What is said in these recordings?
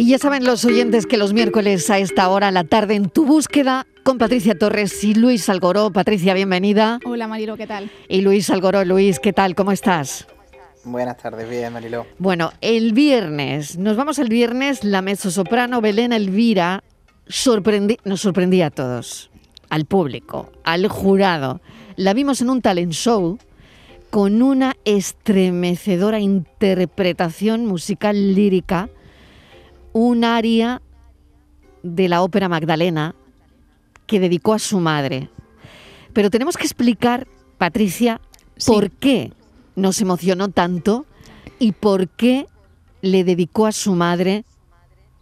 Y ya saben los oyentes que los miércoles a esta hora, la tarde, en tu búsqueda, con Patricia Torres y Luis Algoró. Patricia, bienvenida. Hola Marilo, ¿qué tal? Y Luis Algoró, Luis, ¿qué tal? ¿Cómo estás? Buenas tardes, bien, Mariló. Bueno, el viernes, nos vamos el viernes, la mezzosoprano Belén Elvira nos sorprendía a todos, al público, al jurado. La vimos en un talent show con una estremecedora interpretación musical lírica un aria de la ópera Magdalena que dedicó a su madre. Pero tenemos que explicar, Patricia, por qué nos emocionó tanto y por qué le dedicó a su madre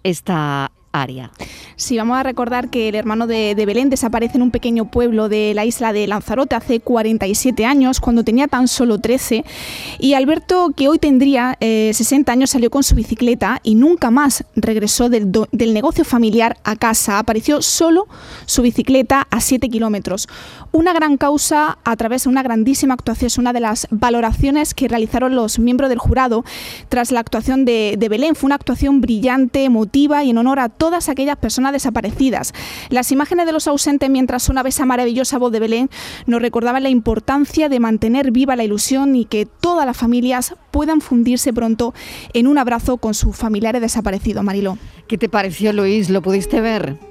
esta aria. Sí, vamos a recordar que el hermano de, Belén desaparece en un pequeño pueblo de la isla de Lanzarote hace 47 años, cuando tenía tan solo 13. Y Alberto, que hoy tendría 60 eh, años, salió con su bicicleta y nunca más regresó del, del negocio familiar a casa. Apareció solo su bicicleta a 7 kilómetros. Una gran causa a través de una grandísima actuación. Es una de las valoraciones que realizaron los miembros del jurado tras la actuación de, de Belén. Fue una actuación brillante, emotiva y en honor a todas aquellas personas desaparecidas. Las imágenes de los ausentes mientras una esa maravillosa voz de Belén nos recordaban la importancia de mantener viva la ilusión y que todas las familias puedan fundirse pronto en un abrazo con sus familiares desaparecidos. Mariló. ¿Qué te pareció, Luis? ¿Lo pudiste ver?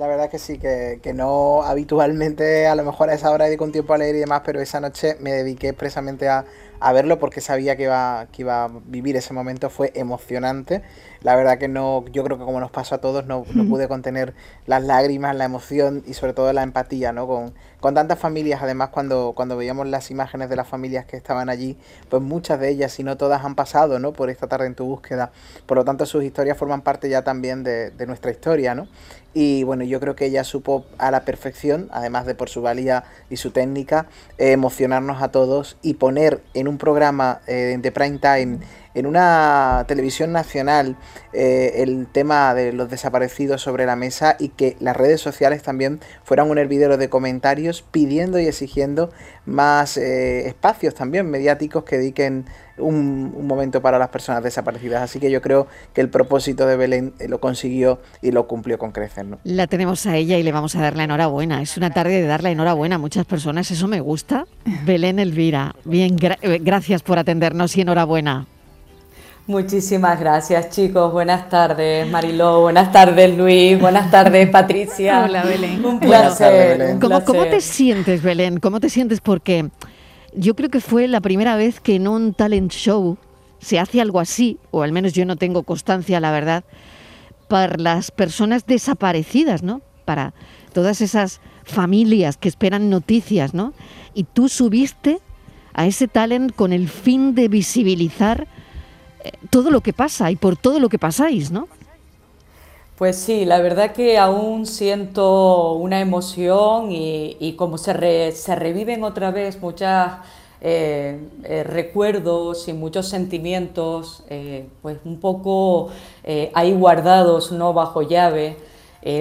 La verdad que sí, que, que, no habitualmente, a lo mejor a esa hora dedico un tiempo a leer y demás, pero esa noche me dediqué expresamente a, a verlo porque sabía que iba, que iba a vivir ese momento, fue emocionante la verdad que no, yo creo que como nos pasó a todos, no, no pude contener las lágrimas, la emoción y sobre todo la empatía, ¿no? Con, con tantas familias, además cuando, cuando veíamos las imágenes de las familias que estaban allí, pues muchas de ellas, si no todas, han pasado, ¿no? Por esta tarde en tu búsqueda. Por lo tanto, sus historias forman parte ya también de, de nuestra historia, ¿no? Y bueno, yo creo que ella supo a la perfección, además de por su valía y su técnica, eh, emocionarnos a todos y poner en un programa eh, de prime time en una televisión nacional eh, el tema de los desaparecidos sobre la mesa y que las redes sociales también fueran un hervidero de comentarios pidiendo y exigiendo más eh, espacios también mediáticos que dediquen un, momento para las personas desaparecidas. Así que yo creo que el propósito de Belén eh, lo consiguió y lo cumplió con crecer. La tenemos a ella y le vamos a dar la enhorabuena. Es una tarde de dar la enhorabuena a muchas personas. Eso me gusta. Belén Elvira, bien, gracias por atendernos y enhorabuena. Muchísimas gracias, chicos. Buenas tardes, Mariló. Buenas tardes, Luis. Buenas tardes, Patricia. Hola, Belén. Un placer. ¿Cómo, te sientes, Belén? ¿Cómo te sientes? Porque yo creo que fue la primera vez que en un talent show se hace algo así, o al menos yo no tengo constancia, la verdad, para las personas desaparecidas, ¿no? Para todas esas familias que esperan noticias, ¿no? Y tú subiste a ese talent con el fin de visibilizar todo lo que pasa y por todo lo que pasáis, ¿no? Pues sí, la verdad que aún siento una emoción y, como se, reviven otra vez muchos eh, eh, recuerdos y muchos sentimientos, eh, pues un poco ahí guardados, no bajo llave,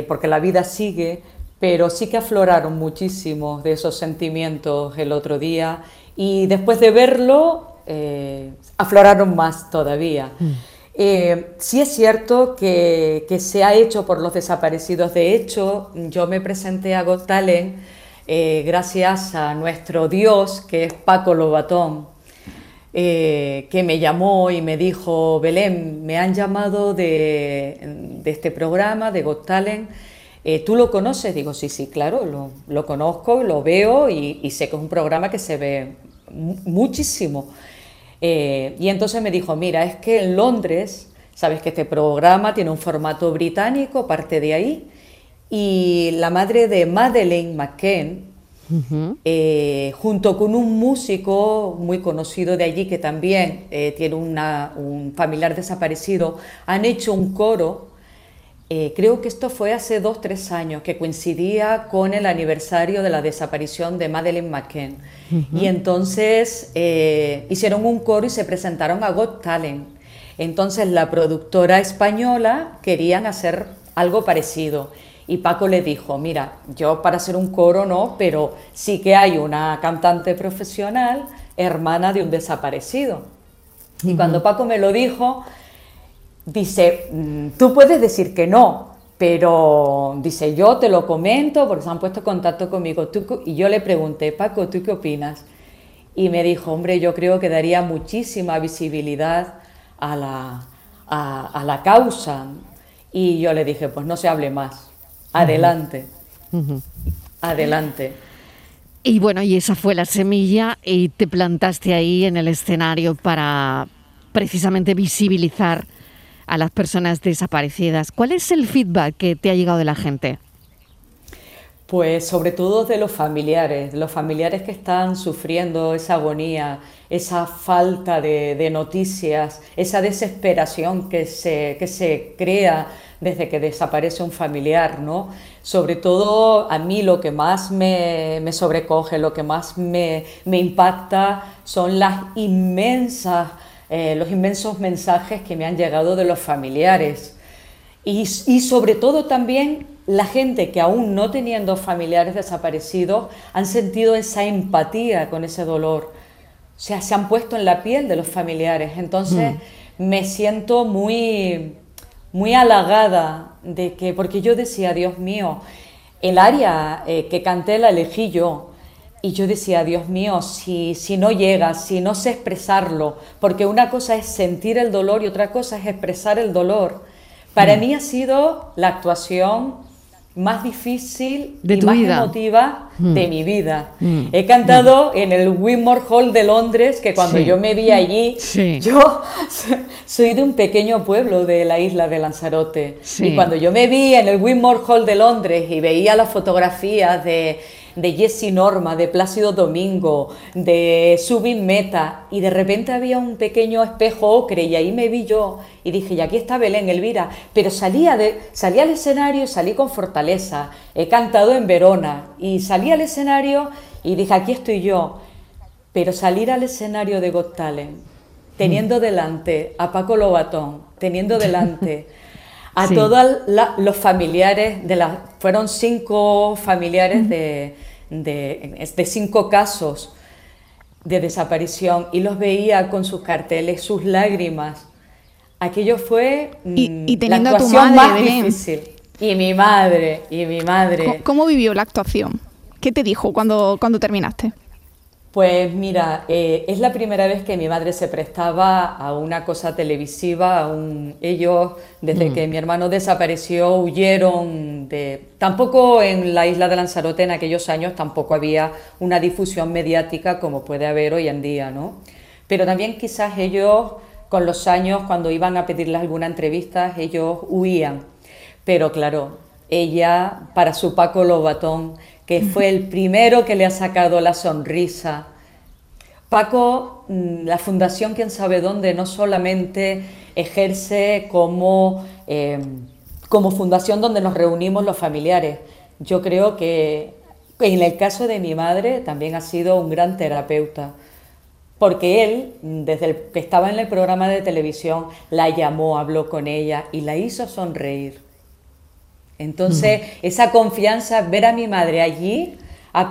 porque la vida sigue, pero sí que afloraron muchísimos de esos sentimientos el otro día y después de verlo eh, afloraron más todavía. Mm. Eh, sí es cierto que, se ha hecho por los desaparecidos. De hecho, yo me presenté a Got Talent eh, gracias a nuestro Dios, que es Paco Lobatón, que me llamó y me dijo, Belén, me han llamado de, este programa, de Got Talent. ¿Tú lo conoces? Digo, sí, sí, claro, lo, lo conozco, lo veo y, y, sé que es un programa que se ve muchísimo. Eh, y entonces me dijo, mira, es que en Londres, sabes que este programa tiene un formato británico, parte de ahí, y la madre de Madeleine McCann, eh, junto con un músico muy conocido de allí que también eh, tiene un familiar desaparecido, han hecho un coro eh, creo que esto fue hace dos, tres años, que coincidía con el aniversario de la desaparición de Madeleine McCann. Y entonces eh, hicieron un coro y se presentaron a Got Talent. Entonces la productora española querían hacer algo parecido. Y Paco le dijo, mira, yo para hacer un coro no, pero sí que hay una cantante profesional, hermana de un desaparecido. Y cuando Paco me lo dijo, dice, mm, tú puedes decir que no, pero dice, yo te lo comento porque se han puesto en contacto conmigo. y yo le pregunté, Paco, ¿tú qué opinas? Y me dijo, hombre, yo creo que daría muchísima visibilidad a la, a, la causa. Y yo le dije, pues no se hable más, adelante, adelante. Y bueno, y esa fue la semilla y te plantaste ahí en el escenario para precisamente visibilizar a las personas desaparecidas. ¿Cuál es el feedback que te ha llegado de la gente? Pues sobre todo de los familiares, los familiares que están sufriendo esa agonía, esa falta de, noticias, esa desesperación que se, que se crea desde que desaparece un familiar, ¿no? Sobre todo a mí lo que más me, sobrecoge, lo que más me, impacta son las inmensas, eh, los inmensos mensajes que me han llegado de los familiares. Y, y sobre todo también la gente que aún no teniendo familiares desaparecidos han sentido esa empatía con ese dolor. O sea, se han puesto en la piel de los familiares. Entonces mm. me siento muy, muy halagada de que, porque yo decía, Dios mío, el área eh, que canté la elegí yo. Y yo decía, Dios mío, si, si no llega, si no sé expresarlo, porque una cosa es sentir el dolor y otra cosa es expresar el dolor. Para mm. mí ha sido la actuación más difícil de y más emotiva mm. de mi vida. Mm. He cantado en el Wimore Hall de Londres, que cuando yo me vi allí, yo soy de un pequeño pueblo de la isla de Lanzarote. Y cuando yo me vi en el Wimore Hall de Londres y veía las fotografías de de Jesse Norma, de Plácido Domingo, de Subin Meta, y de repente había un pequeño espejo ocre y ahí me vi yo y dije, y aquí está Belén Elvira, pero salía, de, salí al escenario y salí con fortaleza, he cantado en Verona y salí al escenario y dije, aquí estoy yo, pero salir al escenario de Got Talent, teniendo mm. delante a Paco Lobatón, teniendo delante a todos los familiares, de las, fueron cinco familiares de, de, cinco casos de desaparición y los veía con sus carteles, sus lágrimas. Aquello fue y, mm, teniendo la actuación más difícil. Y mi madre, y mi madre. ¿Cómo, vivió la actuación? ¿Qué te dijo cuando, cuando terminaste? Pues mira, eh, es la primera vez que mi madre se prestaba a una cosa televisiva. A Ellos, desde mm. que mi hermano desapareció, huyeron de... Tampoco en la isla de Lanzarote en aquellos años tampoco había una difusión mediática como puede haber hoy en día, ¿no? Pero también quizás ellos, con los años, cuando iban a pedirle alguna entrevista, ellos huían. Pero claro, ella, para su Paco Lobatón, que fue el primero que le ha sacado la sonrisa. Paco, mm, la Fundación Quién sabe dónde no solamente ejerce como, em, como fundación donde nos reunimos los familiares, yo creo que en el caso de mi madre también ha sido un gran terapeuta, porque él, desde el que estaba en el programa de televisión, la llamó, habló con ella y la hizo sonreír. Entonces, esa confianza, ver a mi madre allí,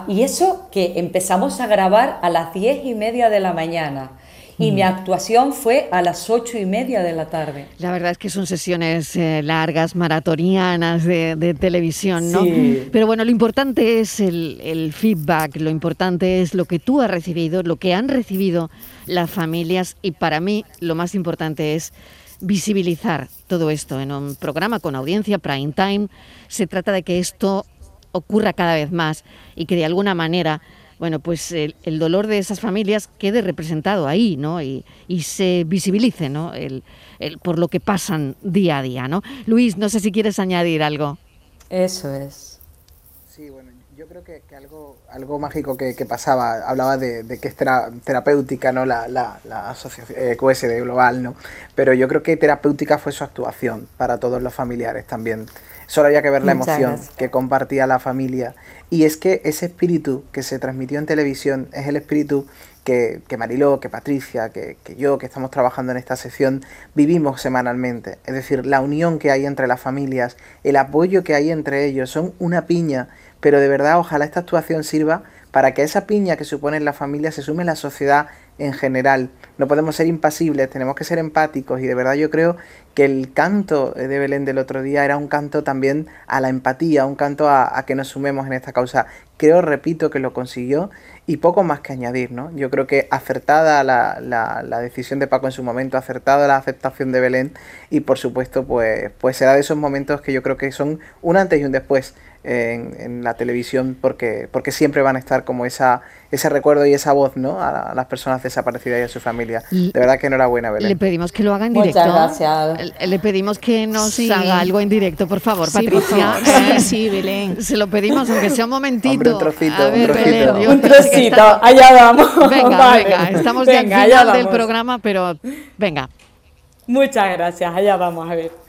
y eso que empezamos a grabar a las diez y media de la mañana. Y mi actuación fue a las ocho y media de la tarde. La verdad es que son sesiones eh, largas, maratonianas de, televisión, ¿no? Pero bueno, lo importante es el, el, feedback, lo importante es lo que tú has recibido, lo que han recibido las familias y para mí lo más importante es visibilizar todo esto en un programa con audiencia prime time. Se trata de que esto ocurra cada vez más y que de alguna manera, bueno, pues el, dolor de esas familias quede representado ahí, ¿no? Y, se visibilice, ¿no? El, por lo que pasan día a día, ¿no? Luis, no sé si quieres añadir algo. Eso es. Creo que, algo, algo mágico que, pasaba, hablaba de, que es terapéutica, ¿no? La, la, la asociación eh, QSD Global, ¿no? Pero yo creo que terapéutica fue su actuación para todos los familiares también. Solo había que ver la emoción que compartía la familia. Y es que ese espíritu que se transmitió en televisión es el espíritu que, que Mariló, que Patricia, que, que, yo, que estamos trabajando en esta sesión, vivimos semanalmente. Es decir, la unión que hay entre las familias, el apoyo que hay entre ellos, son una piña pero de verdad ojalá esta actuación sirva para que esa piña que supone la familia se sume en la sociedad en general. No podemos ser impasibles, tenemos que ser empáticos y de verdad yo creo que el canto de Belén del otro día era un canto también a la empatía, un canto a, que nos sumemos en esta causa. Creo, repito, que lo consiguió y poco más que añadir, ¿no? Yo creo que acertada la, la, decisión de Paco en su momento, acertada la aceptación de Belén y por supuesto pues, pues será de esos momentos que yo creo que son un antes y un después en, la televisión porque, porque siempre van a estar como esa, ese recuerdo y esa voz ¿no? a, las personas desaparecidas y a su familia. De verdad que enhorabuena, Belén. Le pedimos que lo haga en directo. Muchas gracias. Le pedimos que nos haga algo en directo, por favor, Patricia. Sí, sí, Belén. Se lo pedimos, aunque sea un momentito. un trocito, a ver, un trocito. Belén, un trocito, allá vamos. Venga, venga, estamos ya al final del programa, pero venga. Muchas gracias, allá vamos a ver.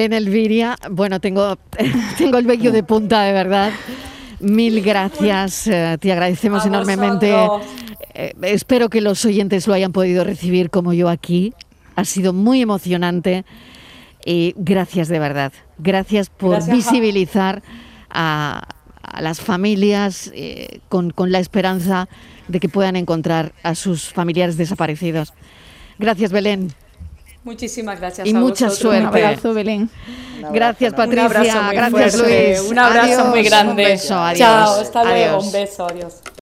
Belén Elviria, bueno, tengo, tengo el vello de punta, de verdad. Mil gracias, eh, te agradecemos enormemente. Eh, espero que los oyentes lo hayan podido recibir como yo aquí. Ha sido muy emocionante y gracias de verdad. Gracias por visibilizar a, las familias eh, con, con la esperanza de que puedan encontrar a sus familiares desaparecidos. Gracias, Belén. Muchísimas gracias. Y mucha suerte. Un abrazo, Belén. gracias, Patricia. Un abrazo gracias, Luis. Un abrazo muy grande. Un beso. Adiós. Chao, hasta luego. Un beso. Adiós.